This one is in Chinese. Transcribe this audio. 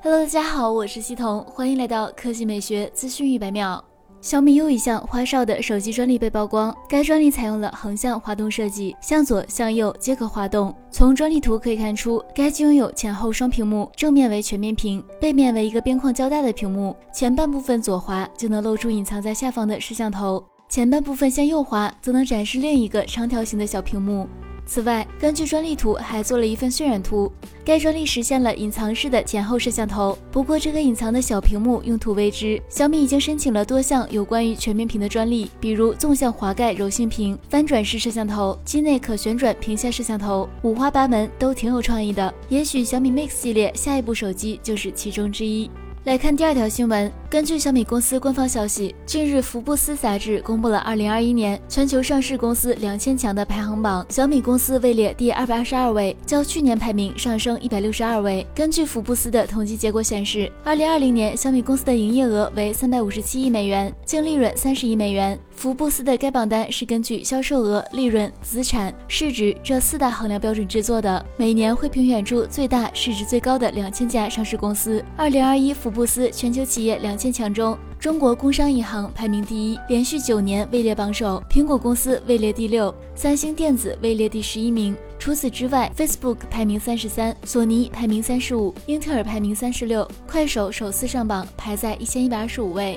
Hello，大家好，我是西彤，欢迎来到科技美学资讯一百秒。小米又一项花哨的手机专利被曝光，该专利采用了横向滑动设计，向左向右皆可滑动。从专利图可以看出，该机拥有前后双屏幕，正面为全面屏，背面为一个边框较大的屏幕。前半部分左滑就能露出隐藏在下方的摄像头，前半部分向右滑则能展示另一个长条形的小屏幕。此外，根据专利图还做了一份渲染图。该专利实现了隐藏式的前后摄像头，不过这个隐藏的小屏幕用途未知。小米已经申请了多项有关于全面屏的专利，比如纵向滑盖柔性屏、翻转式摄像头、机内可旋转屏下摄像头，五花八门，都挺有创意的。也许小米 Mix 系列下一部手机就是其中之一。来看第二条新闻。根据小米公司官方消息，近日福布斯杂志公布了2021年全球上市公司两千强的排行榜，小米公司位列第二百二十二位，较去年排名上升一百六十二位。根据福布斯的统计结果显示，2020年小米公司的营业额为三百五十七亿美元，净利润三十亿美元。福布斯的该榜单是根据销售额、利润、资产、市值这四大衡量标准制作的，每年会评选出最大、市值最高的两千家上市公司。二零二一福布斯全球企业两千强中，中国工商银行排名第一，连续九年位列榜首；苹果公司位列第六，三星电子位列第十一名。除此之外，Facebook 排名三十三，索尼排名三十五，英特尔排名三十六，快手首次上榜，排在一千一百二十五位。